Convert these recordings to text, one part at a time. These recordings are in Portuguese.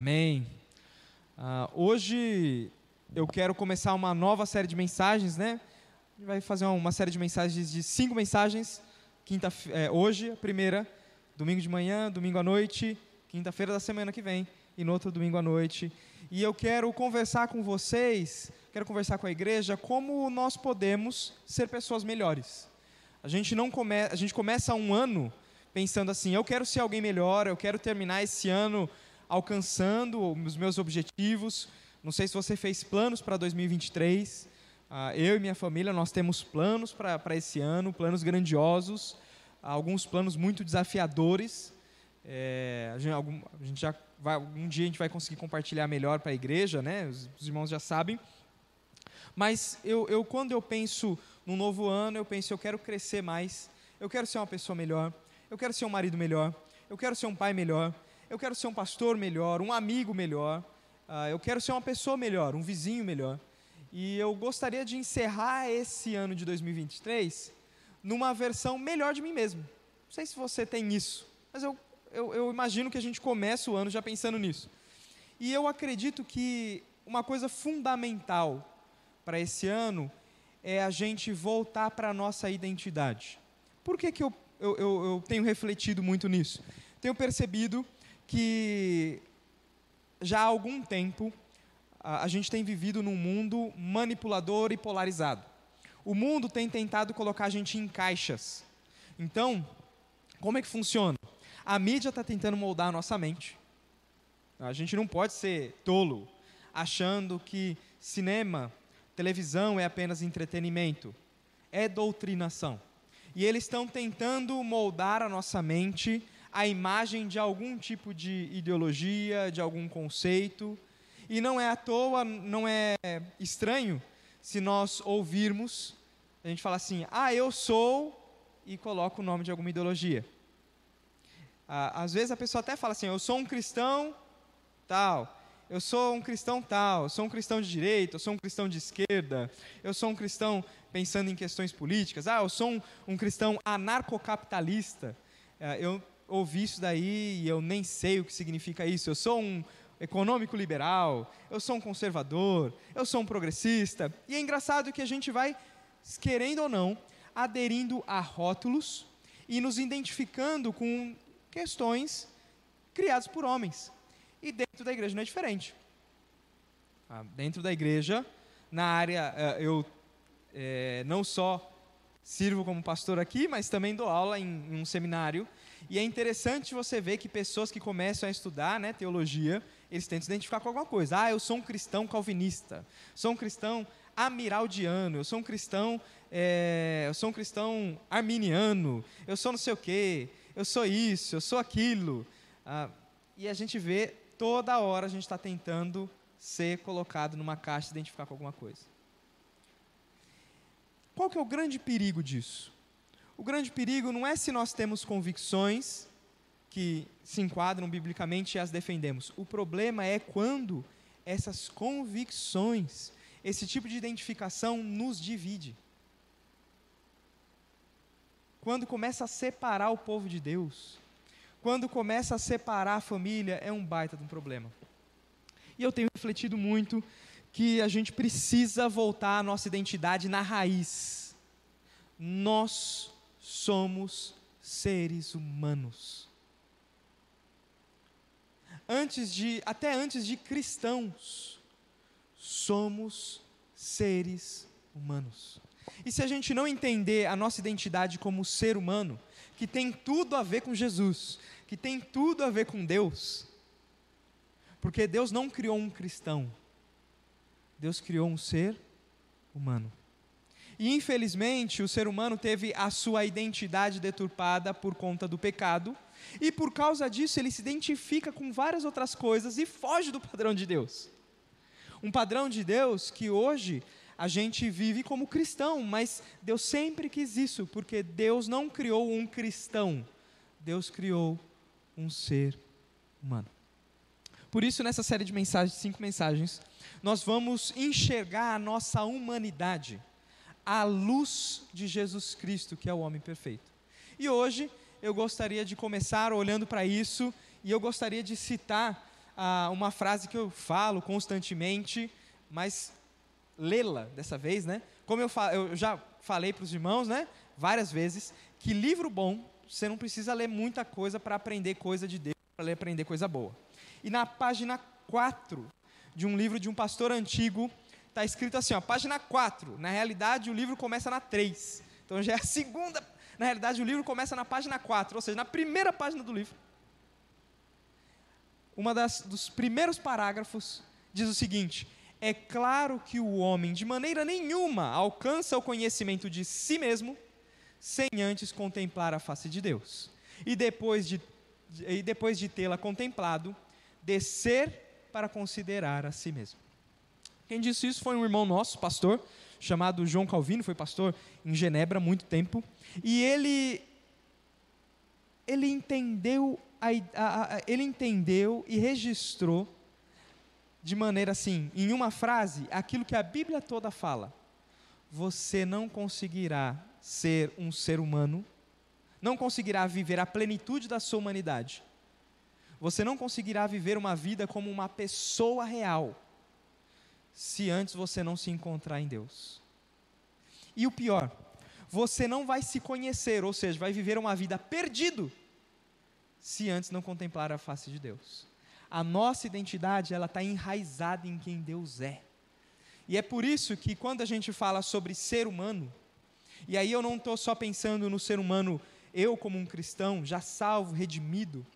Amém. Uh, hoje eu quero começar uma nova série de mensagens, né? A gente vai fazer uma série de mensagens de cinco mensagens. Quinta, é, hoje, a primeira, domingo de manhã, domingo à noite, quinta-feira da semana que vem e no outro domingo à noite. E eu quero conversar com vocês, quero conversar com a igreja, como nós podemos ser pessoas melhores. A gente não come, a gente começa um ano pensando assim, eu quero ser alguém melhor, eu quero terminar esse ano alcançando os meus objetivos. Não sei se você fez planos para 2023. Uh, ah, eu e minha família, nós temos planos para esse ano, planos grandiosos, alguns planos muito desafiadores. É, a, gente, algum, a gente já vai, um dia a gente vai conseguir compartilhar melhor para a igreja, né? Os, os, irmãos já sabem. Mas eu, eu, quando eu penso no novo ano, eu penso, eu quero crescer mais, eu quero ser uma pessoa melhor, eu quero ser um marido melhor, eu quero ser um pai melhor, eu quero ser um pastor melhor, um amigo melhor, uh, eu quero ser uma pessoa melhor, um vizinho melhor. E eu gostaria de encerrar esse ano de 2023 numa versão melhor de mim mesmo. Não sei se você tem isso, mas eu, eu, eu imagino que a gente começa o ano já pensando nisso. E eu acredito que uma coisa fundamental para esse ano é a gente voltar para a nossa identidade. Por que, que eu, eu, eu, eu tenho refletido muito nisso? Tenho percebido que já há algum tempo a, gente tem vivido num mundo manipulador e polarizado. O mundo tem tentado colocar a gente em caixas. Então, como é que funciona? A mídia está tentando moldar a nossa mente. A gente não pode ser tolo achando que cinema, televisão é apenas entretenimento. É doutrinação. E eles estão tentando moldar a nossa mente a imagem de algum tipo de ideologia, de algum conceito. E não é à toa, não é estranho se nós ouvirmos, a gente fala assim, ah, eu sou, e coloca o nome de alguma ideologia. Ah, às vezes a pessoa até fala assim, eu sou um cristão tal, eu sou um cristão tal, eu sou um cristão de direita, eu sou um cristão de esquerda, eu sou um cristão pensando em questões políticas, ah, eu sou um, um cristão anarcocapitalista. Ah, eu ouvi isso daí e eu nem sei o que significa isso. Eu sou um econômico liberal, eu sou um conservador, eu sou um progressista. E é engraçado que a gente vai, querendo ou não, aderindo a rótulos e nos identificando com questões criadas por homens. E dentro da igreja não é diferente. Ah, dentro da igreja, na área, eh, eu é, não só sirvo como pastor aqui, mas também dou aula em, em um seminário e é interessante você ver que pessoas que começam a estudar né, teologia, eles tentam se identificar com alguma coisa. Ah, eu sou um cristão calvinista, sou um cristão amiraldiano, eu sou um cristão, é, eu sou um cristão arminiano, eu sou não sei o quê, eu sou isso, eu sou aquilo. Ah, e a gente vê toda hora a gente está tentando ser colocado numa caixa e identificar com alguma coisa. Qual que é o grande perigo disso? O grande perigo não é se nós temos convicções que se enquadram biblicamente e as defendemos. O problema é quando essas convicções, esse tipo de identificação nos divide. Quando começa a separar o povo de Deus, quando começa a separar a família, é um baita de um problema. E eu tenho refletido muito que a gente precisa voltar à nossa identidade na raiz. Nós somos seres humanos. Antes de, até antes de cristãos, somos seres humanos. E se a gente não entender a nossa identidade como ser humano, que tem tudo a ver com Jesus, que tem tudo a ver com Deus, porque Deus não criou um cristão, Deus criou um ser humano. E infelizmente o ser humano teve a sua identidade deturpada por conta do pecado, e por causa disso ele se identifica com várias outras coisas e foge do padrão de Deus. Um padrão de Deus que hoje a gente vive como cristão, mas Deus sempre quis isso, porque Deus não criou um cristão, Deus criou um ser humano. Por isso, nessa série de mensagens, cinco mensagens, nós vamos enxergar a nossa humanidade à luz de Jesus Cristo, que é o homem perfeito. E hoje eu gostaria de começar olhando para isso e eu gostaria de citar ah, uma frase que eu falo constantemente, mas lê-la dessa vez, né? Como eu, eu já falei para os irmãos, né? Várias vezes, que livro bom, você não precisa ler muita coisa para aprender coisa de Deus, para aprender coisa boa. E na página 4 de um livro de um pastor antigo, está escrito assim, ó, página 4. Na realidade, o livro começa na 3. Então já é a segunda. Na realidade, o livro começa na página 4, ou seja, na primeira página do livro. Uma das dos primeiros parágrafos diz o seguinte: é claro que o homem de maneira nenhuma alcança o conhecimento de si mesmo sem antes contemplar a face de Deus. E depois de, e depois de tê-la contemplado, descer para considerar a si mesmo. Quem disse isso foi um irmão nosso, pastor, chamado João Calvino, foi pastor em Genebra há muito tempo, e ele ele entendeu a, a, a, ele entendeu e registrou de maneira assim, em uma frase, aquilo que a Bíblia toda fala. Você não conseguirá ser um ser humano, não conseguirá viver a plenitude da sua humanidade. Você não conseguirá viver uma vida como uma pessoa real, se antes você não se encontrar em Deus. E o pior, você não vai se conhecer, ou seja, vai viver uma vida perdido, se antes não contemplar a face de Deus a nossa identidade ela está enraizada em quem Deus é. E é por isso que quando a gente fala sobre ser humano, e aí eu não estou só pensando no ser humano, eu como um cristão, já salvo, redimido,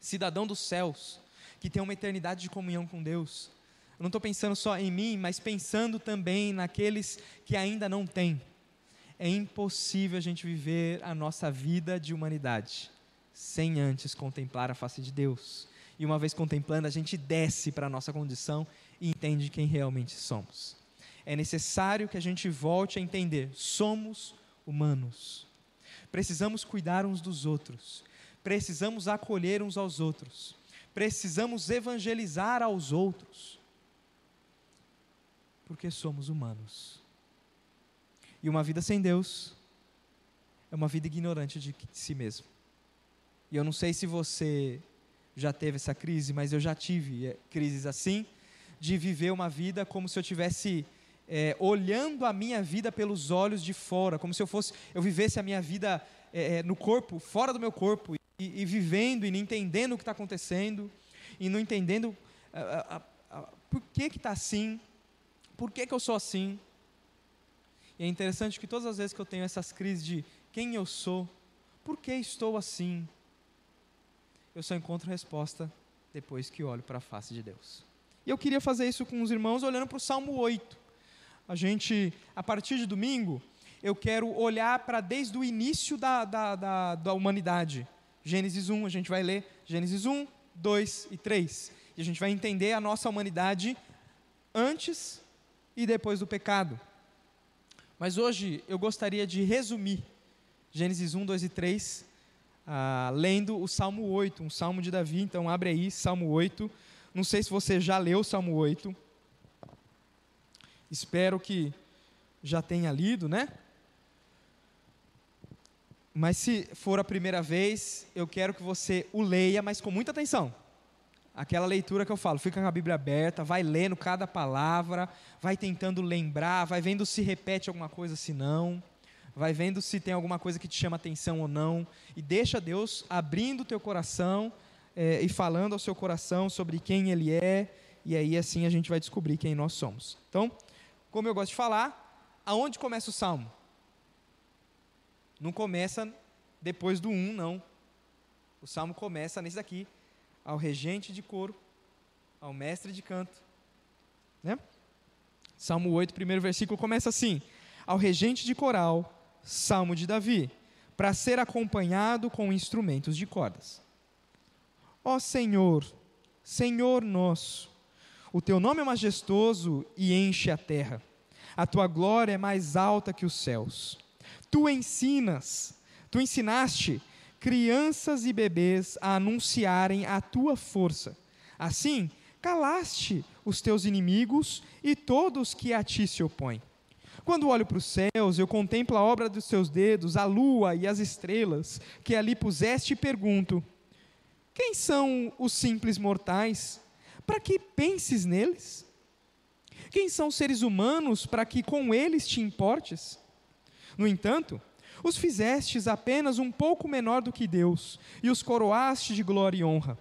cidadão dos céus, que tem uma eternidade de comunhão com Deus. Eu não estou pensando só em mim, mas pensando também naqueles que ainda não têm. É impossível a gente viver a nossa vida de humanidade sem antes contemplar a face de Deus e uma vez contemplando, a gente desce para a nossa condição e entende quem realmente somos. É necessário que a gente volte a entender: somos humanos. Precisamos cuidar uns dos outros. Precisamos acolher uns aos outros. Precisamos evangelizar aos outros. Porque somos humanos. E uma vida sem Deus é uma vida ignorante de si mesmo. E eu não sei se você já teve essa crise, mas eu já tive é, crises assim, de viver uma vida como se eu tivesse é, olhando a minha vida pelos olhos de fora, como se eu fosse, eu vivesse a minha vida é, no corpo, fora do meu corpo, e, e vivendo e não entendendo o que está acontecendo, e não entendendo a, a, a, por que está assim, por que que eu sou assim. E é interessante que todas as vezes que eu tenho essas crises de quem eu sou, por que estou assim, eu só encontro resposta depois que olho para a face de Deus. E eu queria fazer isso com os irmãos olhando para o Salmo 8. A gente, a partir de domingo, eu quero olhar para desde o início da, da, da, da humanidade. Gênesis 1, a gente vai ler Gênesis 1, 2 e 3. E a gente vai entender a nossa humanidade antes e depois do pecado. Mas hoje eu gostaria de resumir Gênesis 1, 2 e 3 ah, lendo o Salmo 8, um salmo de Davi. Então, abre aí, Salmo 8. Não sei se você já leu o Salmo 8. Espero que já tenha lido, né? Mas se for a primeira vez, eu quero que você o leia, mas com muita atenção. Aquela leitura que eu falo, fica com a Bíblia aberta, vai lendo cada palavra, vai tentando lembrar, vai vendo se repete alguma coisa, se não vai vendo se tem alguma coisa que te chama atenção ou não, e deixa Deus abrindo o teu coração é, e falando ao seu coração sobre quem Ele é, e aí assim a gente vai descobrir quem nós somos. Então, como eu gosto de falar, aonde começa o salmo? Não começa depois do 1, não. O salmo começa nesse daqui, ao regente de coro, ao mestre de canto. Né? Salmo 8, primeiro versículo, começa assim: Ao regente de coral, Salmo de Davi, para ser acompanhado com instrumentos de cordas. Ó Senhor, Senhor nosso, o teu nome é majestoso e enche a terra. A tua glória é mais alta que os céus. Tu ensinas, tu ensinaste crianças e bebês a anunciarem a tua força. Assim, calaste os teus inimigos e todos que a ti se opõem. Quando olho para os céus, eu contemplo a obra dos seus dedos, a lua e as estrelas que ali puseste e pergunto: quem são os simples mortais para que penses neles? Quem são os seres humanos para que com eles te importes? No entanto, os fizestes apenas um pouco menor do que Deus, e os coroaste de glória e honra.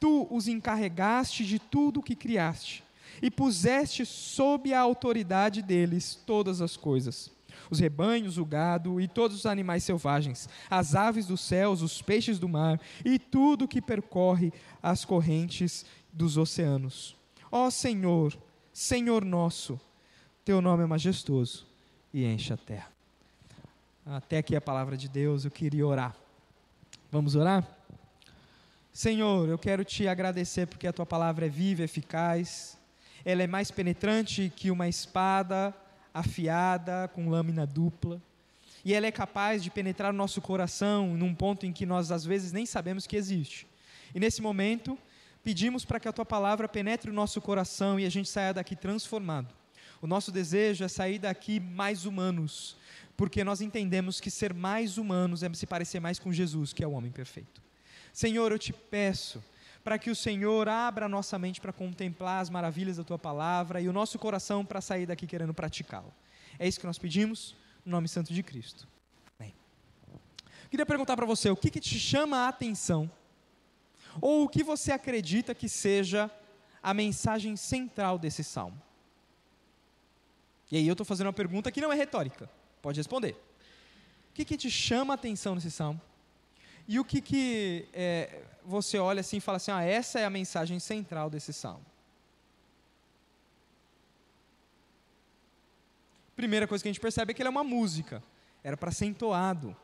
Tu os encarregaste de tudo o que criaste, e puseste sob a autoridade deles todas as coisas os rebanhos, o gado e todos os animais selvagens, as aves dos céus, os peixes do mar e tudo que percorre as correntes dos oceanos. Ó Senhor, Senhor nosso, teu nome é majestoso e enche a terra. Até aqui a palavra de Deus, eu queria orar. Vamos orar? Senhor, eu quero te agradecer porque a tua palavra é viva, eficaz, ela é mais penetrante que uma espada afiada, com lâmina dupla, e ela é capaz de penetrar no nosso coração num ponto em que nós às vezes nem sabemos que existe. E nesse momento, pedimos para que a tua palavra penetre o nosso coração e a gente saia daqui transformado. O nosso desejo é sair daqui mais humanos, porque nós entendemos que ser mais humanos é se parecer mais com Jesus, que é o homem perfeito. Senhor, eu te peço para que o Senhor abra a nossa mente para contemplar as maravilhas da tua palavra e o nosso coração para sair daqui querendo praticá-la. É isso que nós pedimos, no nome santo de Cristo. Amém. Queria perguntar para você, o que, que te chama a atenção? Ou o que você acredita que seja a mensagem central desse salmo? E aí eu estou fazendo uma pergunta que não é retórica. Pode responder. O que, que te chama a atenção nesse salmo? E o que, que é, você olha assim e fala assim: ah, essa é a mensagem central desse salmo? Primeira coisa que a gente percebe é que ele é uma música, era para ser entoado.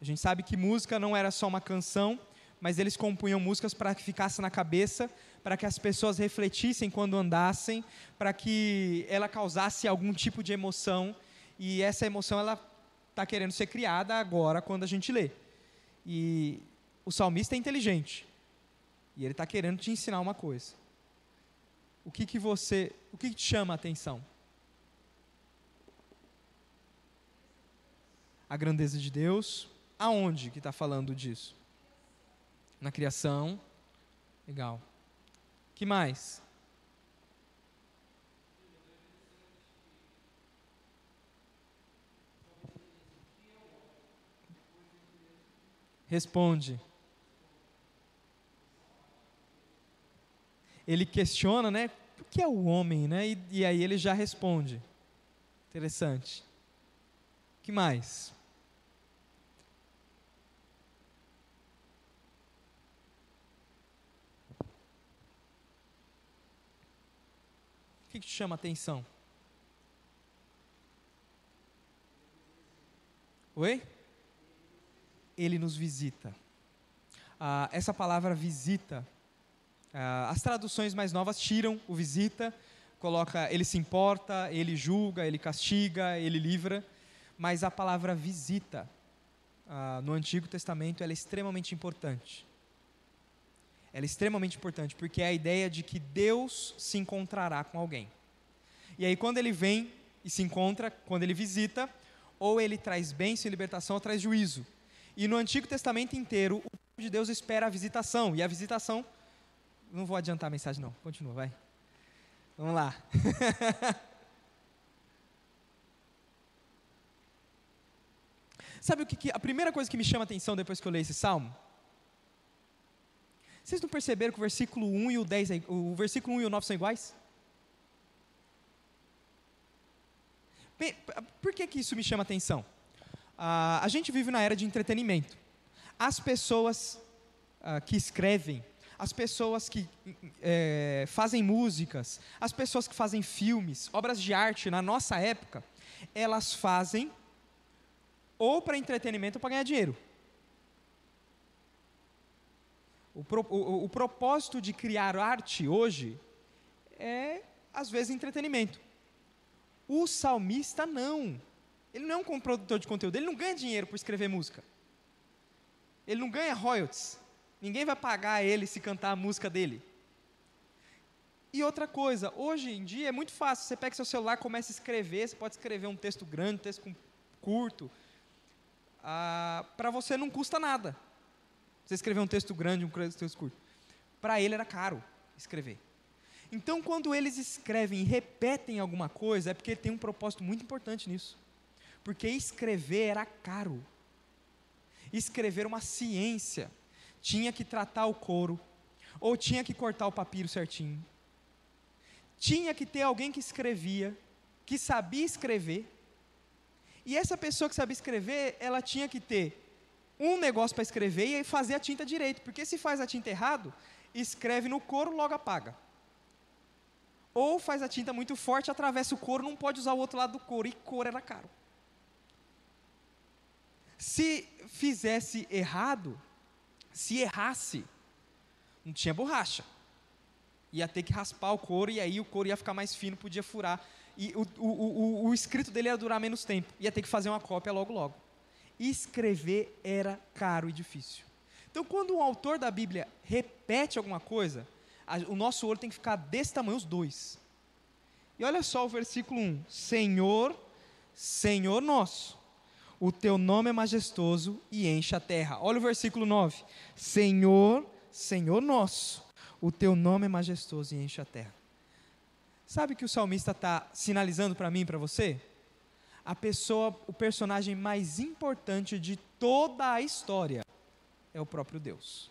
A gente sabe que música não era só uma canção, mas eles compunham músicas para que ficasse na cabeça, para que as pessoas refletissem quando andassem, para que ela causasse algum tipo de emoção e essa emoção ela está querendo ser criada agora quando a gente lê. E o salmista é inteligente e ele está querendo te ensinar uma coisa. O que que você, o que, que te chama a atenção? A grandeza de Deus. Aonde que está falando disso? Na criação. Legal. Que mais? responde. Ele questiona, né? O que é o homem, né? E, e aí ele já responde. Interessante. que mais? Que, que te chama a atenção? Oi? ele nos visita. Ah, essa palavra visita, ah, as traduções mais novas tiram o visita, coloca ele se importa, ele julga, ele castiga, ele livra, mas a palavra visita ah, no Antigo Testamento é extremamente importante. Ela é extremamente importante porque é a ideia de que Deus se encontrará com alguém. E aí quando ele vem e se encontra, quando ele visita, ou ele traz bênção e libertação ou traz juízo. E no Antigo Testamento inteiro, o povo de Deus espera a visitação. E a visitação. Não vou adiantar a mensagem, não. Continua, vai. Vamos lá. Sabe o que, que, a primeira coisa que me chama a atenção depois que eu leio esse salmo? Vocês não perceberam que o versículo 1 e o 10, é o versículo 1 e o 9 são iguais? Por que, que isso me chama atenção? Ah, a gente vive na era de entretenimento. As pessoas ah, que escrevem, as pessoas que é, fazem músicas, as pessoas que fazem filmes, obras de arte na nossa época, elas fazem ou para entretenimento ou para ganhar dinheiro. O, pro, o, o propósito de criar arte hoje é, às vezes, entretenimento. O salmista não. Ele não é um produtor de conteúdo, ele não ganha dinheiro por escrever música. Ele não ganha royalties. Ninguém vai pagar ele se cantar a música dele. E outra coisa, hoje em dia é muito fácil. Você pega seu celular, começa a escrever, você pode escrever um texto grande, um texto curto. Ah, Para você não custa nada. Você escrever um texto grande, um texto curto. Para ele era caro escrever. Então, quando eles escrevem e repetem alguma coisa, é porque tem um propósito muito importante nisso. Porque escrever era caro. Escrever uma ciência. Tinha que tratar o couro, ou tinha que cortar o papiro certinho. Tinha que ter alguém que escrevia, que sabia escrever. E essa pessoa que sabia escrever, ela tinha que ter um negócio para escrever e fazer a tinta direito. Porque se faz a tinta errado, escreve no couro, logo apaga. Ou faz a tinta muito forte, atravessa o couro, não pode usar o outro lado do couro. E couro era caro. Se fizesse errado, se errasse, não tinha borracha. Ia ter que raspar o couro e aí o couro ia ficar mais fino, podia furar. E o, o, o, o escrito dele ia durar menos tempo. Ia ter que fazer uma cópia logo, logo. Escrever era caro e difícil. Então, quando um autor da Bíblia repete alguma coisa, o nosso olho tem que ficar desse tamanho, os dois. E olha só o versículo 1: Senhor, Senhor nosso, o teu nome é majestoso e enche a terra. Olha o versículo 9: Senhor, Senhor nosso, o teu nome é majestoso e enche a terra. Sabe o que o salmista está sinalizando para mim e para você? A pessoa, o personagem mais importante de toda a história é o próprio Deus.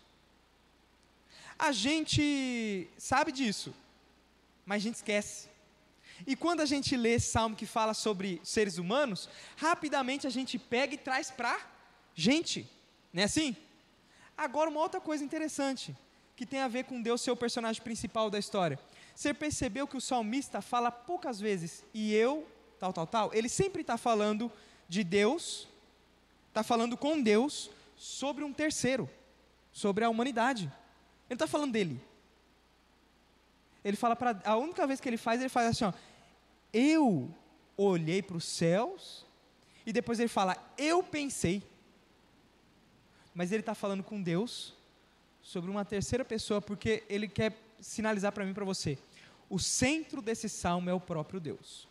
A gente sabe disso, mas a gente esquece. E quando a gente lê esse salmo que fala sobre seres humanos, rapidamente a gente pega e traz para gente, não é assim? Agora, uma outra coisa interessante, que tem a ver com Deus ser o personagem principal da história. Você percebeu que o salmista fala poucas vezes, e eu, tal, tal, tal? Ele sempre está falando de Deus, está falando com Deus sobre um terceiro, sobre a humanidade. Ele está falando dele. Ele fala para. A única vez que ele faz, ele faz assim: ó, Eu olhei para os céus, e depois ele fala, eu pensei. Mas ele está falando com Deus sobre uma terceira pessoa, porque ele quer sinalizar para mim para você. O centro desse salmo é o próprio Deus.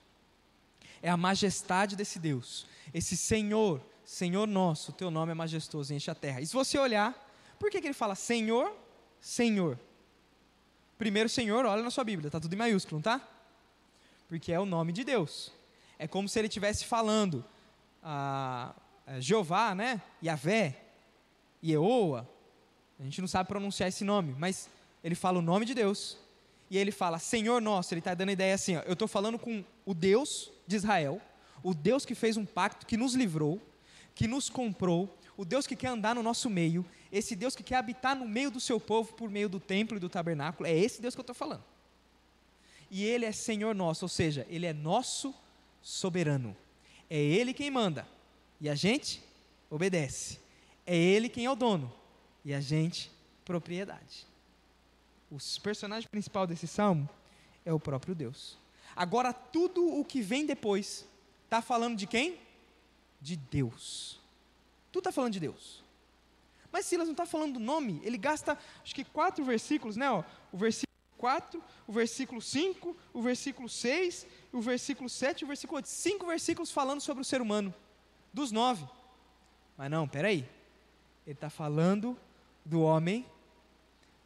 É a majestade desse Deus. Esse Senhor, Senhor nosso, teu nome é majestoso, enche a terra. E se você olhar, por que, que ele fala Senhor Senhor. Primeiro Senhor, olha na sua Bíblia, está tudo em maiúsculo, não tá? Porque é o nome de Deus. É como se ele estivesse falando a, Jeová, né? Yahvé, Yeoa. A gente não sabe pronunciar esse nome, mas ele fala o nome de Deus. E ele fala Senhor nosso. Ele está dando a ideia assim: ó, eu estou falando com o Deus de Israel, o Deus que fez um pacto, que nos livrou, que nos comprou, o Deus que quer andar no nosso meio, esse Deus que quer habitar no meio do seu povo por meio do templo e do tabernáculo, é esse Deus que eu estou falando. E Ele é Senhor nosso, ou seja, Ele é nosso soberano. É Ele quem manda, e a gente obedece. É Ele quem é o dono, e a gente propriedade. O personagem principal desse salmo é o próprio Deus. Agora, tudo o que vem depois está falando de quem? De Deus. Tudo está falando de Deus. Mas Silas não está falando do nome, ele gasta acho que quatro versículos, né? Ó, o versículo 4, o versículo 5, o versículo 6, o versículo 7 e o versículo 8. Cinco versículos falando sobre o ser humano, dos nove. Mas não, peraí. Ele está falando do homem,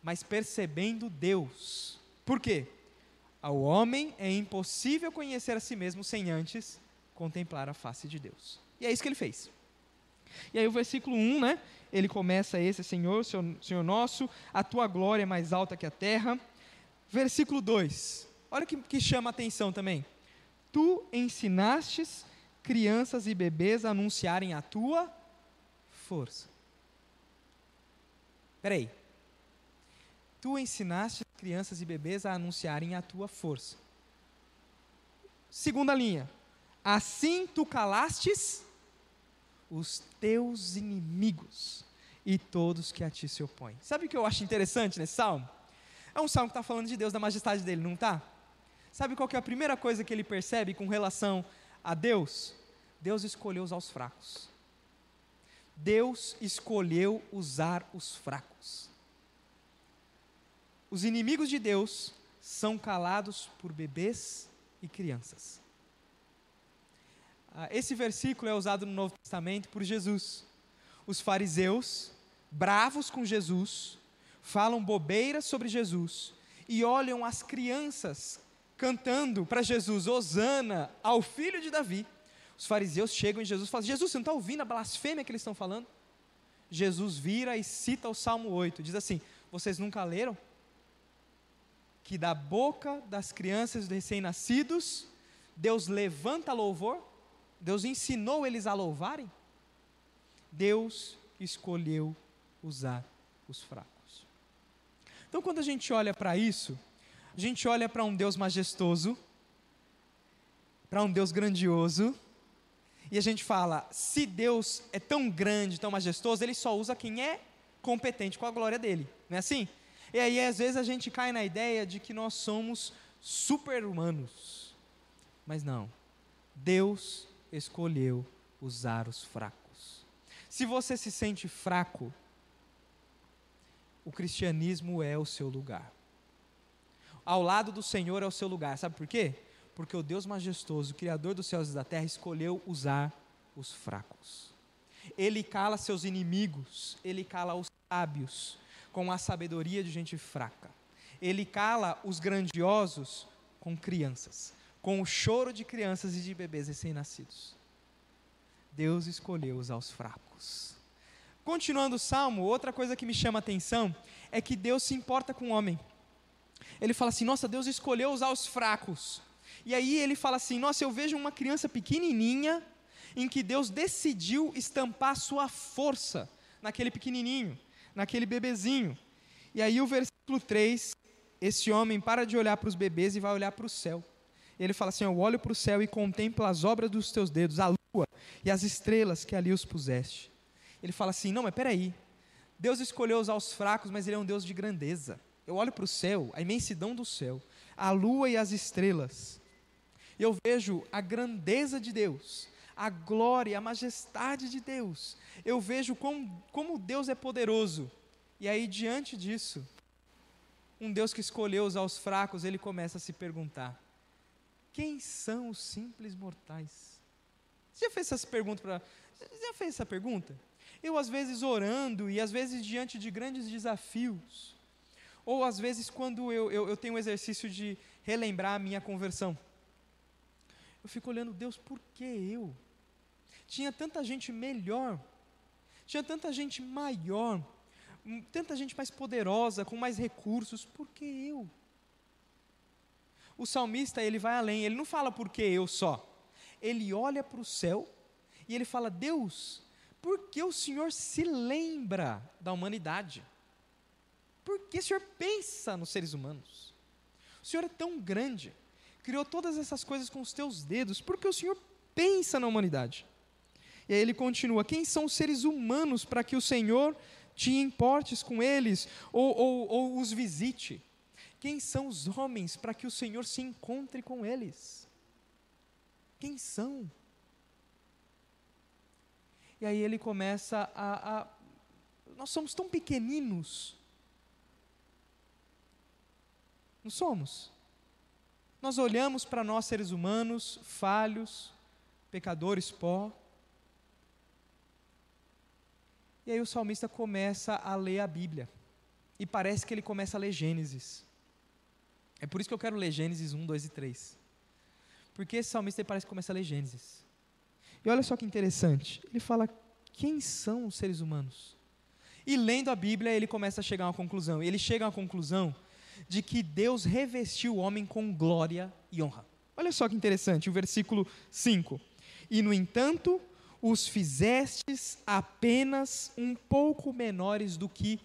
mas percebendo Deus. Por quê? Ao homem é impossível conhecer a si mesmo sem antes contemplar a face de Deus. E é isso que ele fez. E aí o versículo 1, né? Ele começa esse, Senhor, Senhor nosso, a tua glória é mais alta que a terra. Versículo 2. Olha que, que chama a atenção também. Tu ensinastes crianças e bebês a anunciarem a tua força. Espera aí. Tu ensinaste crianças e bebês a anunciarem a tua força. Segunda linha. Assim tu calastes os teus inimigos e todos que a ti se opõem. Sabe o que eu acho interessante nesse salmo? É um salmo que está falando de Deus, da majestade dele, não está? Sabe qual é a primeira coisa que ele percebe com relação a Deus? Deus escolheu usar os fracos. Deus escolheu usar os fracos. Os inimigos de Deus são calados por bebês e crianças. Ah, esse versículo é usado no Novo Testamento por Jesus. Os fariseus, bravos com Jesus, falam bobeiras sobre Jesus e olham as crianças cantando para Jesus, Osana ao filho de Davi. Os fariseus chegam em Jesus e falam: Jesus, você não está ouvindo a blasfêmia que eles estão falando? Jesus vira e cita o Salmo 8, diz assim: Vocês nunca leram? Que da boca das crianças recém-nascidos, Deus levanta louvor? Deus ensinou eles a louvarem? Deus escolheu usar os fracos. Então, quando a gente olha para isso, a gente olha para um Deus majestoso, para um Deus grandioso, e a gente fala: se Deus é tão grande, tão majestoso, ele só usa quem é competente com a glória dele, não é assim? E aí, às vezes, a gente cai na ideia de que nós somos super-humanos. Mas não. Deus escolheu usar os fracos. Se você se sente fraco, o cristianismo é o seu lugar. Ao lado do Senhor é o seu lugar. Sabe por quê? Porque o Deus majestoso, Criador dos céus e da terra, escolheu usar os fracos. Ele cala seus inimigos, ele cala os sábios com a sabedoria de gente fraca. Ele cala os grandiosos com crianças, com o choro de crianças e de bebês recém-nascidos. Deus escolheu usar os fracos. Continuando o salmo, outra coisa que me chama a atenção é que Deus se importa com o homem. Ele fala assim: Nossa, Deus escolheu usar os fracos. E aí ele fala assim: Nossa, eu vejo uma criança pequenininha em que Deus decidiu estampar sua força naquele pequenininho, naquele bebezinho. E aí o versículo 3, esse homem para de olhar para os bebês e vai olhar para o céu. Ele fala assim: Eu olho para o céu e contemplo as obras dos teus dedos, a lua e as estrelas que ali os puseste ele fala assim: não, mas peraí. Deus escolheu usar os fracos, mas Ele é um Deus de grandeza. Eu olho para o céu, a imensidão do céu, a lua e as estrelas, eu vejo a grandeza de Deus, a glória, a majestade de Deus. Eu vejo como, como Deus é poderoso. E aí, diante disso, um Deus que escolheu usar os fracos, ele começa a se perguntar: quem são os simples mortais? Você já fez essa pergunta para. Já fez essa pergunta? Eu, às vezes, orando e às vezes diante de grandes desafios, ou às vezes, quando eu, eu, eu tenho o exercício de relembrar a minha conversão, eu fico olhando, Deus, por que eu? Tinha tanta gente melhor, tinha tanta gente maior, hum, tanta gente mais poderosa, com mais recursos, por que eu? O salmista, ele vai além, ele não fala por que eu só. Ele olha para o céu e ele fala: Deus, porque o Senhor se lembra da humanidade. Porque o Senhor pensa nos seres humanos. O Senhor é tão grande, criou todas essas coisas com os teus dedos, porque o Senhor pensa na humanidade. E aí ele continua: quem são os seres humanos para que o Senhor te importes com eles ou, ou, ou os visite? Quem são os homens para que o Senhor se encontre com eles? Quem são? E aí ele começa a, a nós somos tão pequeninos. Não somos. Nós olhamos para nós seres humanos, falhos, pecadores, pó. E aí o salmista começa a ler a Bíblia. E parece que ele começa a ler Gênesis. É por isso que eu quero ler Gênesis 1, 2 e 3. Porque esse salmista parece que começa a ler Gênesis. E olha só que interessante, ele fala quem são os seres humanos. E lendo a Bíblia, ele começa a chegar a uma conclusão. Ele chega a uma conclusão de que Deus revestiu o homem com glória e honra. Olha só que interessante, o versículo 5. E no entanto, os fizestes apenas um pouco menores do que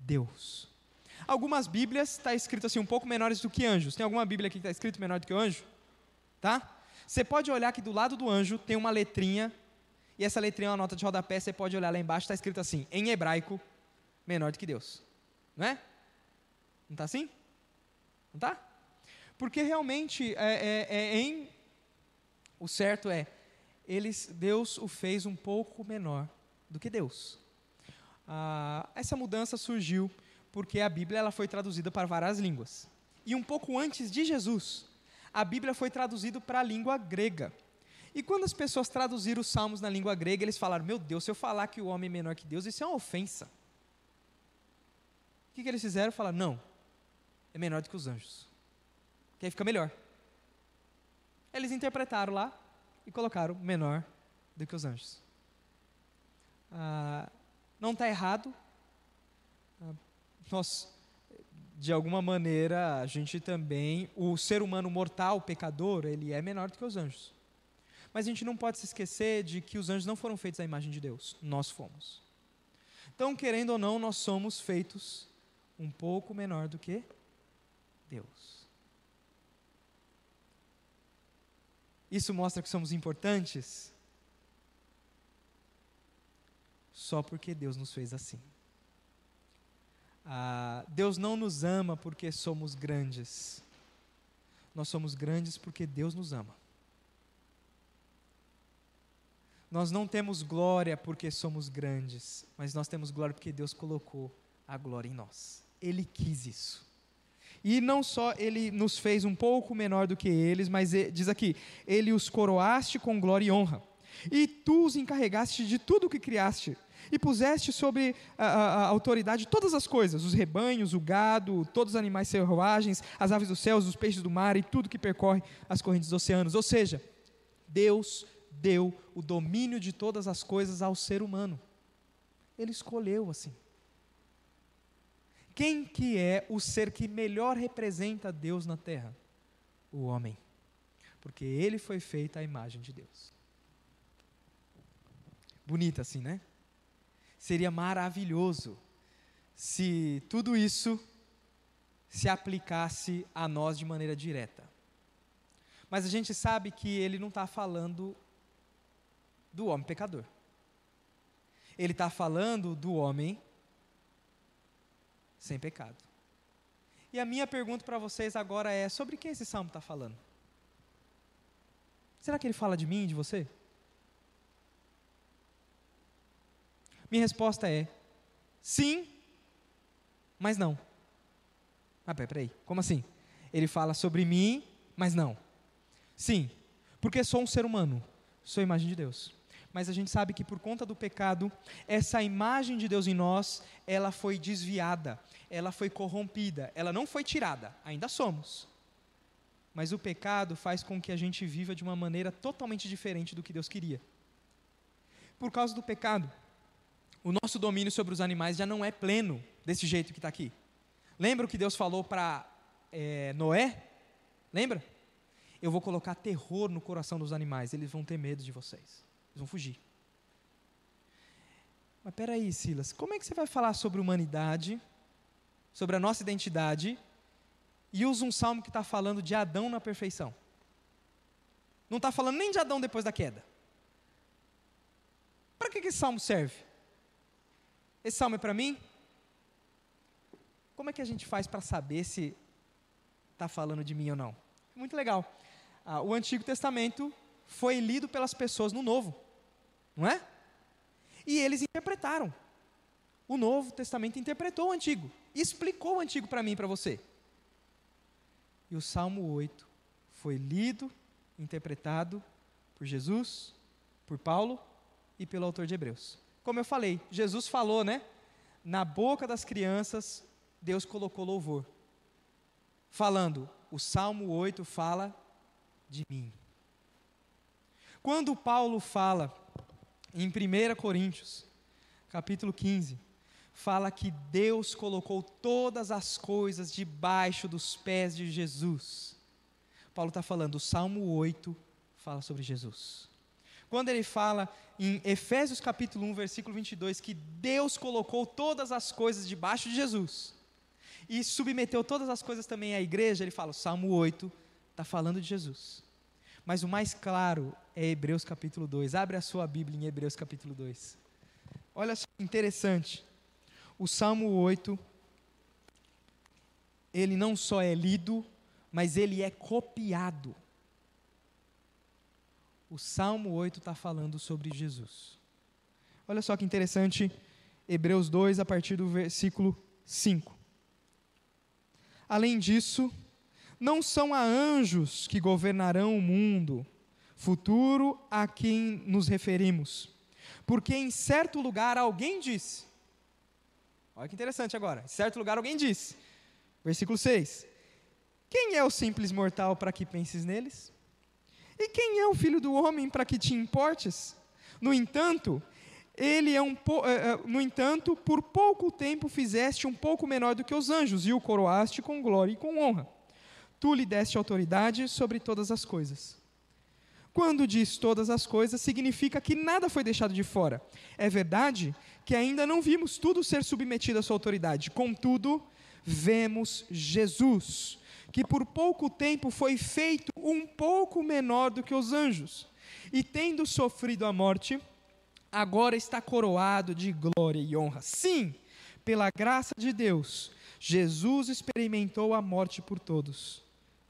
Deus. Algumas Bíblias está escrito assim, um pouco menores do que anjos. Tem alguma Bíblia aqui que está escrito menor do que anjo? Tá? Você pode olhar que do lado do anjo tem uma letrinha, e essa letrinha é uma nota de rodapé, você pode olhar lá embaixo, está escrito assim, em hebraico, menor do que Deus. Não é? Não está assim? Não está? Porque realmente, é, é, é, em, o certo é, eles, Deus o fez um pouco menor do que Deus. Ah, essa mudança surgiu porque a Bíblia ela foi traduzida para várias línguas. E um pouco antes de Jesus, a Bíblia foi traduzida para a língua grega. E quando as pessoas traduziram os salmos na língua grega, eles falaram: Meu Deus, se eu falar que o homem é menor que Deus, isso é uma ofensa. O que, que eles fizeram? Falaram: Não, é menor do que os anjos. Que aí fica melhor. Eles interpretaram lá e colocaram menor do que os anjos. Ah, não está errado. Ah, nós, de alguma maneira, a gente também, o ser humano mortal, pecador, ele é menor do que os anjos. Mas a gente não pode se esquecer de que os anjos não foram feitos à imagem de Deus, nós fomos. Então, querendo ou não, nós somos feitos um pouco menor do que Deus. Isso mostra que somos importantes? Só porque Deus nos fez assim. Ah, Deus não nos ama porque somos grandes. Nós somos grandes porque Deus nos ama. Nós não temos glória porque somos grandes, mas nós temos glória porque Deus colocou a glória em nós. Ele quis isso. E não só ele nos fez um pouco menor do que eles, mas ele, diz aqui: Ele os coroaste com glória e honra. E tu os encarregaste de tudo o que criaste, e puseste sobre a, a, a, autoridade todas as coisas: os rebanhos, o gado, todos os animais selvagens, as aves dos céus, os peixes do mar e tudo que percorre as correntes dos oceanos. Ou seja, Deus deu o domínio de todas as coisas ao ser humano. Ele escolheu assim. Quem que é o ser que melhor representa Deus na terra? O homem. Porque ele foi feito à imagem de Deus. Bonita assim, né? Seria maravilhoso se tudo isso se aplicasse a nós de maneira direta. Mas a gente sabe que ele não está falando do homem pecador. Ele está falando do homem sem pecado. E a minha pergunta para vocês agora é: sobre quem esse salmo está falando? Será que ele fala de mim de você? Minha resposta é: sim, mas não. Ah, peraí, como assim? Ele fala sobre mim, mas não. Sim, porque sou um ser humano, sou imagem de Deus mas a gente sabe que por conta do pecado, essa imagem de Deus em nós, ela foi desviada, ela foi corrompida, ela não foi tirada, ainda somos. Mas o pecado faz com que a gente viva de uma maneira totalmente diferente do que Deus queria. Por causa do pecado, o nosso domínio sobre os animais já não é pleno desse jeito que está aqui. Lembra o que Deus falou para é, Noé? Lembra? Eu vou colocar terror no coração dos animais, eles vão ter medo de vocês. Eles vão fugir. Mas peraí, Silas, como é que você vai falar sobre humanidade, sobre a nossa identidade, e usa um salmo que está falando de Adão na perfeição? Não está falando nem de Adão depois da queda. Para que, que esse salmo serve? Esse salmo é para mim? Como é que a gente faz para saber se está falando de mim ou não? Muito legal. Ah, o Antigo Testamento foi lido pelas pessoas no Novo não é? E eles interpretaram. O Novo Testamento interpretou o Antigo, explicou o Antigo para mim e para você. E o Salmo 8 foi lido, interpretado por Jesus, por Paulo e pelo autor de Hebreus. Como eu falei, Jesus falou, né? Na boca das crianças, Deus colocou louvor. Falando, o Salmo 8 fala de mim. Quando Paulo fala em 1 Coríntios, capítulo 15, fala que Deus colocou todas as coisas debaixo dos pés de Jesus. Paulo está falando, o Salmo 8 fala sobre Jesus. Quando ele fala em Efésios capítulo 1, versículo 22, que Deus colocou todas as coisas debaixo de Jesus e submeteu todas as coisas também à igreja, ele fala, o Salmo 8 está falando de Jesus. Mas o mais claro é Hebreus capítulo 2. Abre a sua Bíblia em Hebreus capítulo 2. Olha só, interessante. O Salmo 8, ele não só é lido, mas ele é copiado. O Salmo 8 está falando sobre Jesus. Olha só que interessante, Hebreus 2, a partir do versículo 5. Além disso, não são a anjos que governarão o mundo futuro a quem nos referimos. Porque em certo lugar alguém disse, olha que interessante agora, em certo lugar alguém disse, Versículo 6. Quem é o simples mortal para que penses neles? E quem é o filho do homem para que te importes? No entanto, ele é um eh, eh, no entanto, por pouco tempo fizeste um pouco menor do que os anjos e o coroaste com glória e com honra. Tu lhe deste autoridade sobre todas as coisas. Quando diz todas as coisas, significa que nada foi deixado de fora. É verdade que ainda não vimos tudo ser submetido à sua autoridade. Contudo, vemos Jesus, que por pouco tempo foi feito um pouco menor do que os anjos, e tendo sofrido a morte, agora está coroado de glória e honra. Sim, pela graça de Deus, Jesus experimentou a morte por todos.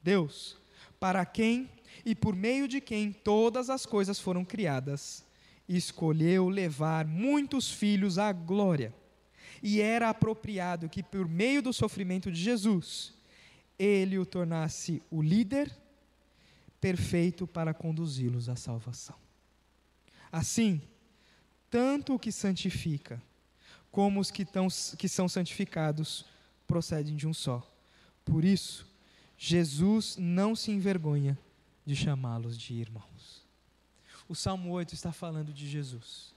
Deus, para quem e por meio de quem todas as coisas foram criadas, escolheu levar muitos filhos à glória. E era apropriado que, por meio do sofrimento de Jesus, ele o tornasse o líder perfeito para conduzi-los à salvação. Assim, tanto o que santifica, como os que, tão, que são santificados, procedem de um só. Por isso, Jesus não se envergonha de chamá-los de irmãos. O Salmo 8 está falando de Jesus.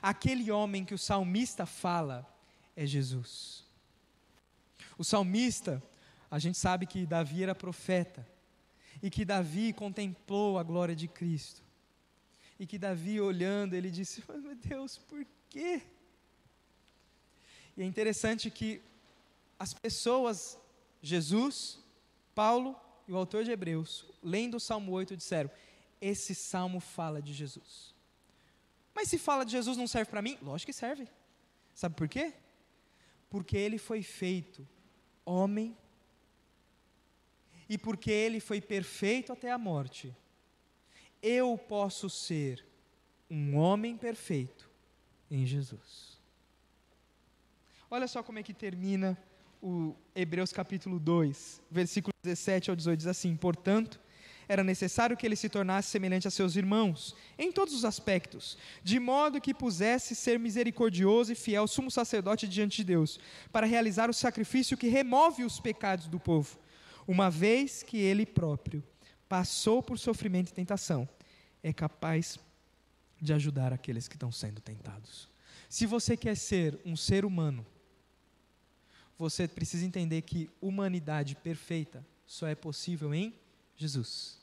Aquele homem que o salmista fala é Jesus. O salmista, a gente sabe que Davi era profeta, e que Davi contemplou a glória de Cristo. E que Davi, olhando, ele disse: Meu Deus, por quê? E é interessante que as pessoas, Jesus, Paulo e o autor de Hebreus, lendo o Salmo 8, disseram: Esse salmo fala de Jesus. Mas se fala de Jesus, não serve para mim? Lógico que serve. Sabe por quê? Porque ele foi feito homem e porque ele foi perfeito até a morte. Eu posso ser um homem perfeito em Jesus. Olha só como é que termina o Hebreus capítulo 2, versículo 17 ao 18, diz assim: Portanto, era necessário que ele se tornasse semelhante a seus irmãos, em todos os aspectos, de modo que pusesse ser misericordioso e fiel sumo sacerdote diante de Deus, para realizar o sacrifício que remove os pecados do povo, uma vez que ele próprio passou por sofrimento e tentação, é capaz de ajudar aqueles que estão sendo tentados. Se você quer ser um ser humano você precisa entender que humanidade perfeita só é possível em Jesus.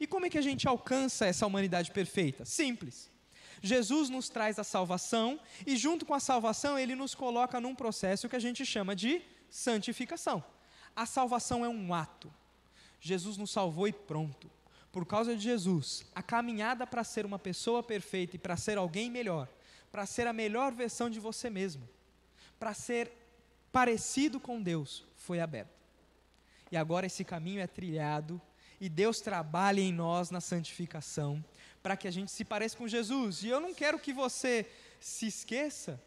E como é que a gente alcança essa humanidade perfeita? Simples. Jesus nos traz a salvação e, junto com a salvação, ele nos coloca num processo que a gente chama de santificação. A salvação é um ato. Jesus nos salvou e pronto. Por causa de Jesus, a caminhada para ser uma pessoa perfeita e para ser alguém melhor, para ser a melhor versão de você mesmo, para ser parecido com Deus foi aberto. E agora esse caminho é trilhado e Deus trabalha em nós na santificação para que a gente se pareça com Jesus. E eu não quero que você se esqueça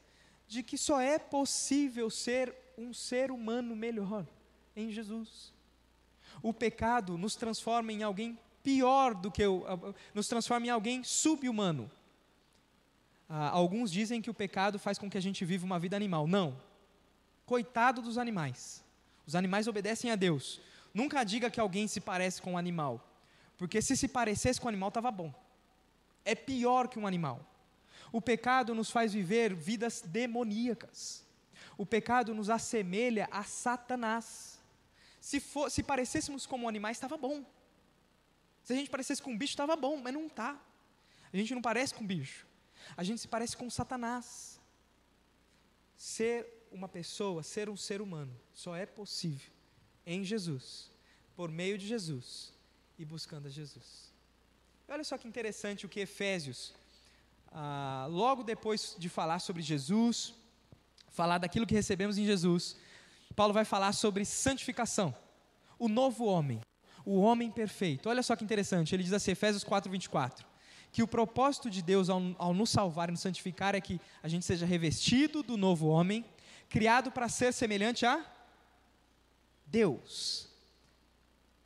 de que só é possível ser um ser humano melhor em Jesus. O pecado nos transforma em alguém pior do que o, nos transforma em alguém subhumano. Ah, alguns dizem que o pecado faz com que a gente viva uma vida animal. Não, Coitado dos animais. Os animais obedecem a Deus. Nunca diga que alguém se parece com um animal, porque se se parecesse com um animal, estava bom. É pior que um animal. O pecado nos faz viver vidas demoníacas. O pecado nos assemelha a Satanás. Se, for, se parecêssemos como animais, estava bom. Se a gente parecesse com um bicho, estava bom, mas não está. A gente não parece com um bicho. A gente se parece com Satanás. Ser uma pessoa, ser um ser humano, só é possível em Jesus, por meio de Jesus e buscando a Jesus. Olha só que interessante o que Efésios, ah, logo depois de falar sobre Jesus, falar daquilo que recebemos em Jesus, Paulo vai falar sobre santificação, o novo homem, o homem perfeito. Olha só que interessante, ele diz assim, Efésios 4, 24 que o propósito de Deus ao, ao, nos salvar e nos santificar é que a gente seja revestido do novo homem, criado para ser semelhante a Deus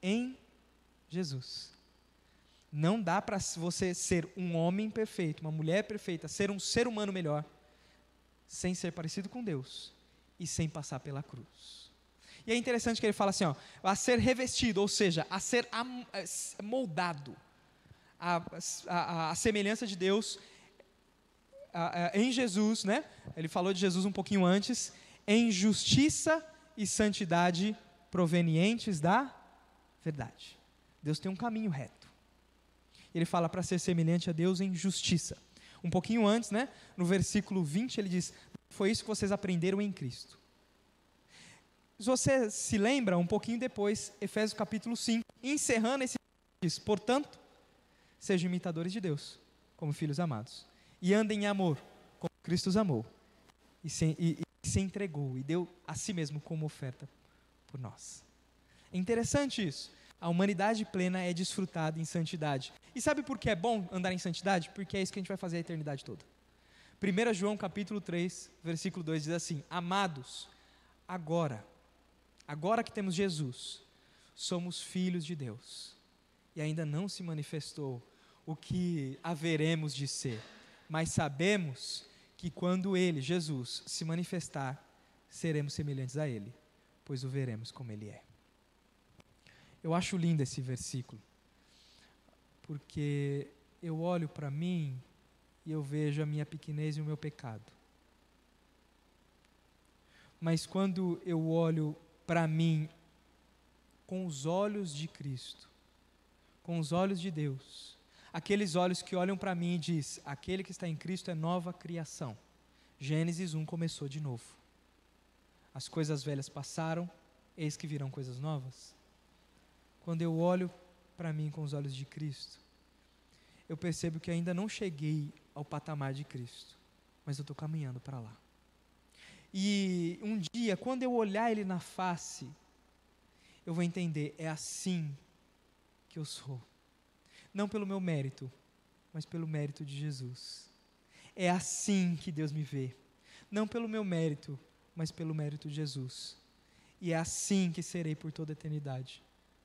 em Jesus. Não dá para você ser um homem perfeito, uma mulher perfeita, ser um ser humano melhor, sem ser parecido com Deus e sem passar pela cruz. E é interessante que ele fala assim, ó, a ser revestido, ou seja, a ser moldado, a, a, a semelhança de Deus a, em Jesus, né? Ele falou de Jesus um pouquinho antes, em justiça e santidade provenientes da verdade. Deus tem um caminho reto. Ele fala para ser semelhante a Deus em justiça. Um pouquinho antes, né? No versículo 20, ele diz: Foi isso que vocês aprenderam em Cristo. Se você se lembra, um pouquinho depois, Efésios capítulo 5, encerrando esse diz: Portanto, sejam imitadores de Deus, como filhos amados, e andem em amor, como Cristo os amou, e se, e, e se entregou, e deu a si mesmo como oferta por nós. É interessante isso. A humanidade plena é desfrutada em santidade. E sabe por que é bom andar em santidade? Porque é isso que a gente vai fazer a eternidade toda. 1 João capítulo 3, versículo 2 diz assim: Amados, agora, agora que temos Jesus, somos filhos de Deus. E ainda não se manifestou o que haveremos de ser, mas sabemos que quando Ele, Jesus, se manifestar, seremos semelhantes a Ele, pois o veremos como Ele é. Eu acho lindo esse versículo, porque eu olho para mim e eu vejo a minha pequenez e o meu pecado. Mas quando eu olho para mim com os olhos de Cristo, com os olhos de Deus, aqueles olhos que olham para mim e diz: aquele que está em Cristo é nova criação. Gênesis 1 começou de novo. As coisas velhas passaram, eis que virão coisas novas. Quando eu olho para mim com os olhos de Cristo, eu percebo que ainda não cheguei ao patamar de Cristo, mas eu estou caminhando para lá. E um dia, quando eu olhar Ele na face, eu vou entender, é assim que eu sou. Não pelo meu mérito, mas pelo mérito de Jesus. É assim que Deus me vê. Não pelo meu mérito, mas pelo mérito de Jesus. E é assim que serei por toda a eternidade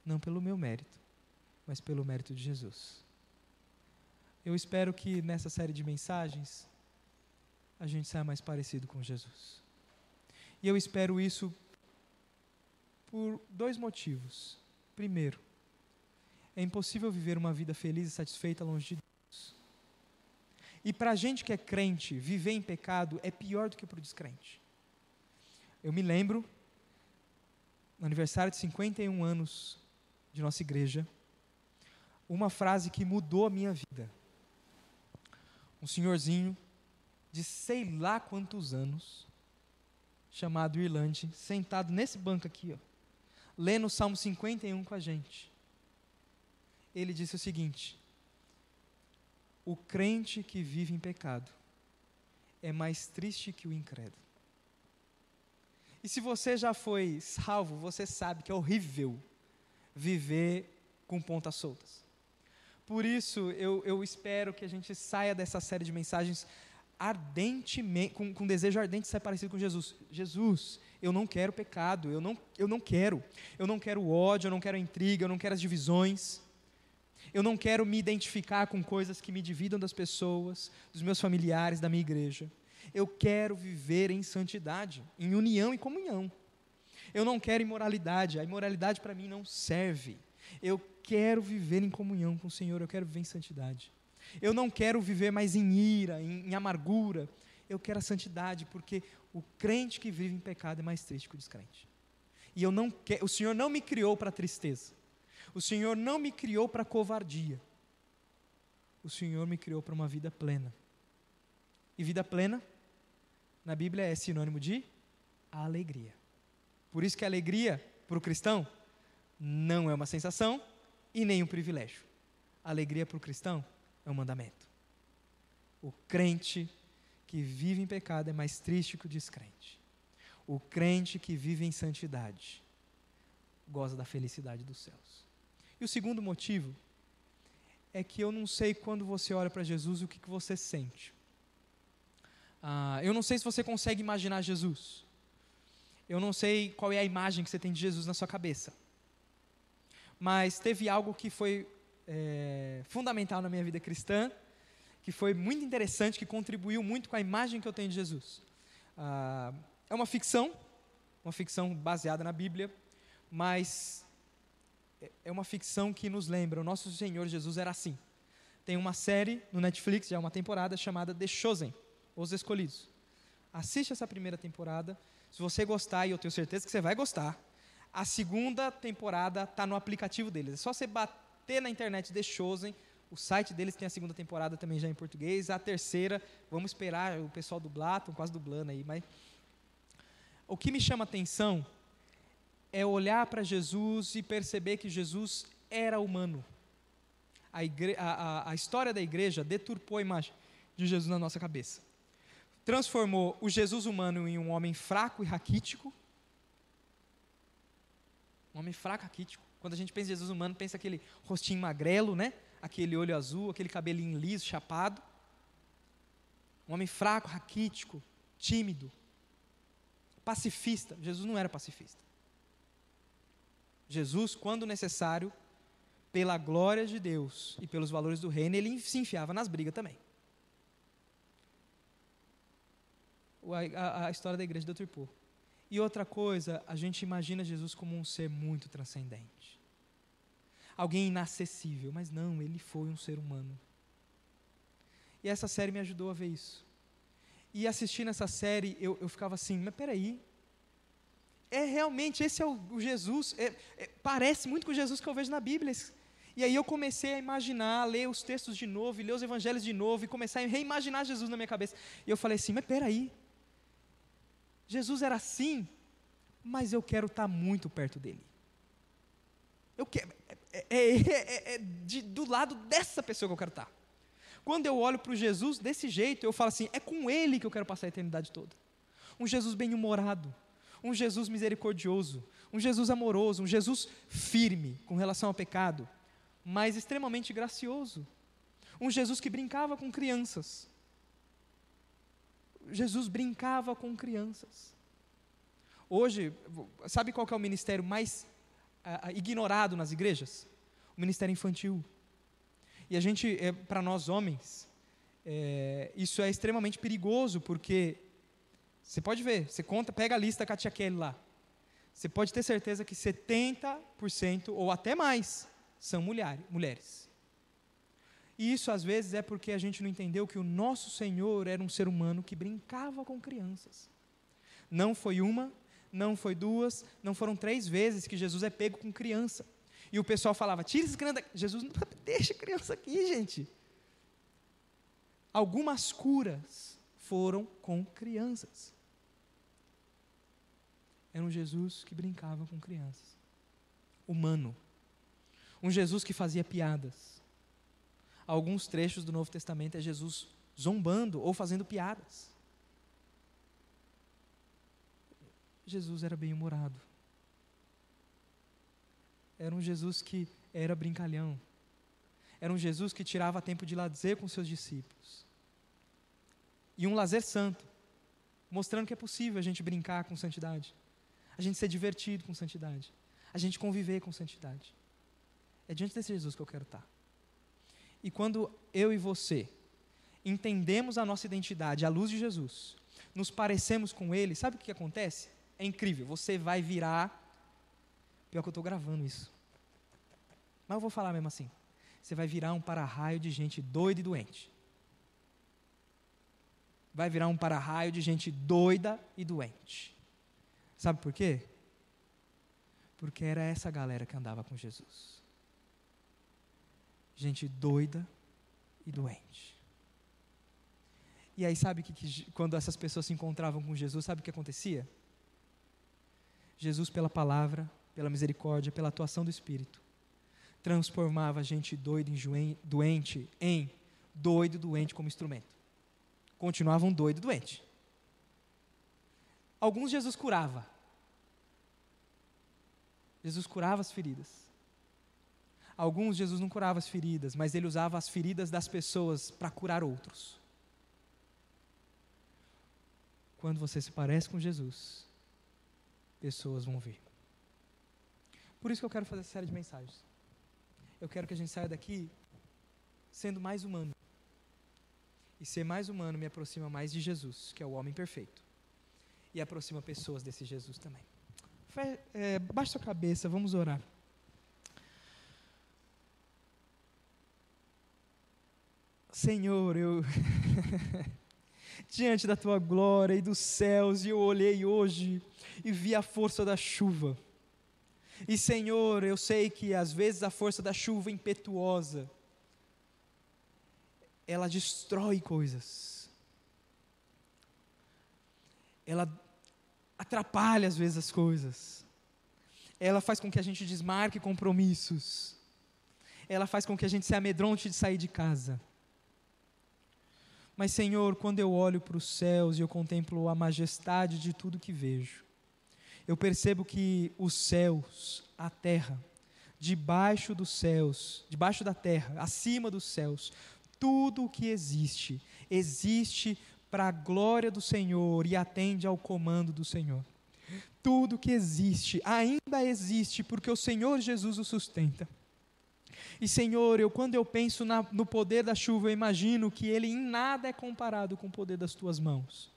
não pelo meu mérito, mas pelo mérito de Jesus. Eu espero que nessa série de mensagens a gente saia mais parecido com Jesus. E eu espero isso por dois motivos. Primeiro, é impossível viver uma vida feliz e satisfeita longe de Deus. E para a gente que é crente, viver em pecado é pior do que para o descrente. Eu me lembro, no aniversário de 51 anos de nossa igreja, uma frase que mudou a minha vida. Um senhorzinho de sei lá quantos anos, chamado Irlande, sentado nesse banco aqui, ó, lendo o Salmo 51 com a gente. Ele disse o seguinte: O crente que vive em pecado é mais triste que o incrédulo. E se você já foi salvo, você sabe que é horrível viver com pontas soltas. Por isso, eu, eu espero que a gente saia dessa série de mensagens ardentemente, com, com desejo ardente de ser parecido com Jesus. Jesus, eu não quero pecado, eu não, eu não quero. Eu não quero ódio, eu não quero intriga, eu não quero as divisões. Eu não quero me identificar com coisas que me dividam das pessoas, dos meus familiares, da minha igreja. Eu quero viver em santidade, em união e comunhão. Eu não quero imoralidade, a imoralidade para mim não serve. Eu quero viver em comunhão com o Senhor, eu quero viver em santidade. Eu não quero viver mais em ira, em, em amargura. Eu quero a santidade, porque o crente que vive em pecado é mais triste que o descrente. E eu não quero, o Senhor não me criou para tristeza. O Senhor não me criou para covardia. O Senhor me criou para uma vida plena. E vida plena, na Bíblia, é sinônimo de alegria. Por isso que a alegria para o cristão não é uma sensação e nem um privilégio. A alegria para o cristão é um mandamento. O crente que vive em pecado é mais triste que o descrente. O crente que vive em santidade goza da felicidade dos céus. E o segundo motivo é que eu não sei quando você olha para Jesus o que, que você sente. Ah, eu não sei se você consegue imaginar Jesus. Eu não sei qual é a imagem que você tem de Jesus na sua cabeça. Mas teve algo que foi é, fundamental na minha vida cristã, que foi muito interessante, que contribuiu muito com a imagem que eu tenho de Jesus. Ah, é uma ficção, uma ficção baseada na Bíblia, mas é, uma ficção que nos lembra, o nosso Senhor Jesus era assim. Tem uma série no Netflix, já é uma temporada, chamada The Chosen, Os Escolhidos. Assiste essa primeira temporada, se você gostar, e eu tenho certeza que você vai gostar, a segunda temporada está no aplicativo deles. É só você bater na internet The Chosen, o site deles tem a segunda temporada também já em português. A terceira, vamos esperar o pessoal dublar, estão quase dublando aí. Mas o que me chama atenção é olhar para Jesus e perceber que Jesus era humano. A, igre... a, a, a história da igreja deturpou a imagem de Jesus na nossa cabeça. Transformou o Jesus humano em um homem fraco e raquítico. Um homem fraco e raquítico. Quando a gente pensa em Jesus humano, pensa aquele rostinho magrelo, né? aquele olho azul, aquele cabelinho liso, chapado. Um homem fraco, raquítico, tímido, pacifista. Jesus não era pacifista. Jesus, quando necessário, pela glória de Deus e pelos valores do reino, ele se enfiava nas brigas também. A, a, a história da igreja do Tripô. E outra coisa, a gente imagina Jesus como um ser muito transcendente alguém inacessível, mas não, ele foi um ser humano. E essa série me ajudou a ver isso. E assistindo essa série, eu, eu ficava assim, mas peraí, é realmente, esse é o, o Jesus, é, é, parece muito com o Jesus que eu vejo na Bíblia. E aí eu comecei a imaginar, a ler os textos de novo, ler os evangelhos de novo, e começar a reimaginar Jesus na minha cabeça. E eu falei assim, mas peraí, Jesus era assim, mas eu quero estar muito perto dele. Eu quero, é, é, é, é de, do lado dessa pessoa que eu quero estar. Quando eu olho para o Jesus desse jeito, eu falo assim: é com Ele que eu quero passar a eternidade toda. Um Jesus bem-humorado, um Jesus misericordioso, um Jesus amoroso, um Jesus firme com relação ao pecado, mas extremamente gracioso. Um Jesus que brincava com crianças. Jesus brincava com crianças. Hoje, sabe qual é o ministério mais ignorado nas igrejas? O ministério infantil. E a gente, é, para nós homens, é, isso é extremamente perigoso, porque você pode ver, você conta, pega a lista com a tia Kelly lá. Você pode ter certeza que 70% ou até mais são mulher, mulheres. E isso às vezes é porque a gente não entendeu que o nosso Senhor era um ser humano que brincava com crianças. Não foi uma, não foi duas, não foram três vezes que Jesus é pego com criança. E o pessoal falava: tira esse criança daqui. Jesus, não deixa a criança aqui, gente. Algumas curas foram com crianças. Era um Jesus que brincava com crianças. Humano. Um Jesus que fazia piadas. Alguns trechos do Novo Testamento é Jesus zombando ou fazendo piadas. Jesus era bem-humorado. Era um Jesus que era brincalhão. Era um Jesus que tirava tempo de lazer com seus discípulos. E um lazer santo, mostrando que é possível a gente brincar com santidade, a gente ser divertido com santidade, a gente conviver com santidade. É diante desse Jesus que eu quero estar. E quando eu e você entendemos a nossa identidade à luz de Jesus, nos parecemos com Ele, sabe o que acontece? É incrível, você vai virar. Pior que eu estou gravando isso. Mas eu vou falar mesmo assim. Você vai virar um para-raio de gente doida e doente. Vai virar um para-raio de gente doida e doente. Sabe por quê? Porque era essa galera que andava com Jesus. Gente doida e doente. E aí, sabe que, que quando essas pessoas se encontravam com Jesus, sabe o que acontecia? Jesus, pela palavra, pela misericórdia, pela atuação do Espírito, transformava a gente doido em doente em doido doente como instrumento. Continuavam doido doente. Alguns Jesus curava. Jesus curava as feridas. Alguns Jesus não curava as feridas, mas ele usava as feridas das pessoas para curar outros. Quando você se parece com Jesus, pessoas vão ver. Por isso que eu quero fazer essa série de mensagens. Eu quero que a gente saia daqui sendo mais humano. E ser mais humano me aproxima mais de Jesus, que é o homem perfeito. E aproxima pessoas desse Jesus também. é, baixe sua cabeça, vamos orar. Senhor, eu. diante da tua glória e dos céus, e eu olhei hoje e vi a força da chuva. E Senhor, eu sei que às vezes a força da chuva impetuosa, ela destrói coisas. Ela atrapalha às vezes as coisas. Ela faz com que a gente desmarque compromissos. Ela faz com que a gente se amedronte de sair de casa. Mas, Senhor, quando eu olho para os céus e eu contemplo a majestade de tudo que vejo, eu percebo que os céus, a terra, debaixo dos céus, debaixo da terra, acima dos céus, tudo o que existe, existe para a glória do Senhor e atende ao comando do Senhor. Tudo que existe ainda existe porque o Senhor Jesus o sustenta. E Senhor, eu quando eu penso na, no poder da chuva, eu imagino que ele em nada é comparado com o poder das tuas mãos,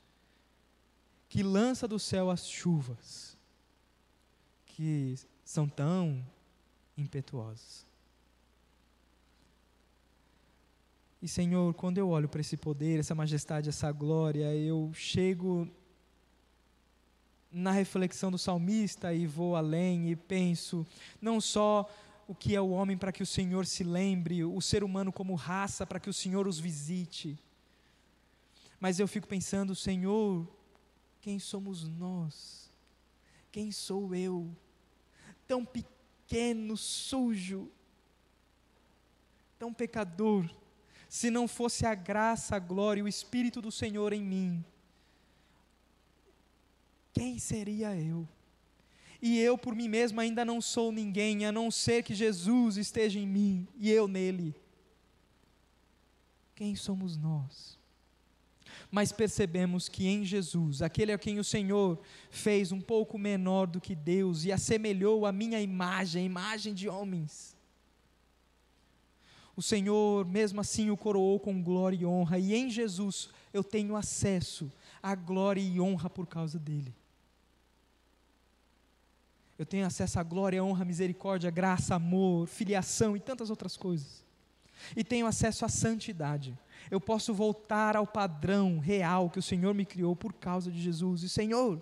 que lança do céu as chuvas, que são tão impetuosas. E Senhor, quando eu olho para esse poder, essa majestade, essa glória, eu chego na reflexão do salmista e vou além e penso não só o que é o homem para que o Senhor se lembre, o ser humano como raça para que o Senhor os visite. Mas eu fico pensando, Senhor, quem somos nós? Quem sou eu? Tão pequeno, sujo, tão pecador. Se não fosse a graça, a glória e o Espírito do Senhor em mim, quem seria eu? e eu por mim mesmo ainda não sou ninguém, a não ser que Jesus esteja em mim e eu nele. Quem somos nós? Mas percebemos que em Jesus, aquele a quem o Senhor fez um pouco menor do que Deus e assemelhou a minha imagem, a imagem de homens. O Senhor, mesmo assim, o coroou com glória e honra, e em Jesus eu tenho acesso à glória e honra por causa dele eu tenho acesso à glória, honra, misericórdia, graça, amor, filiação e tantas outras coisas. E tenho acesso à santidade. Eu posso voltar ao padrão real que o Senhor me criou por causa de Jesus. E Senhor,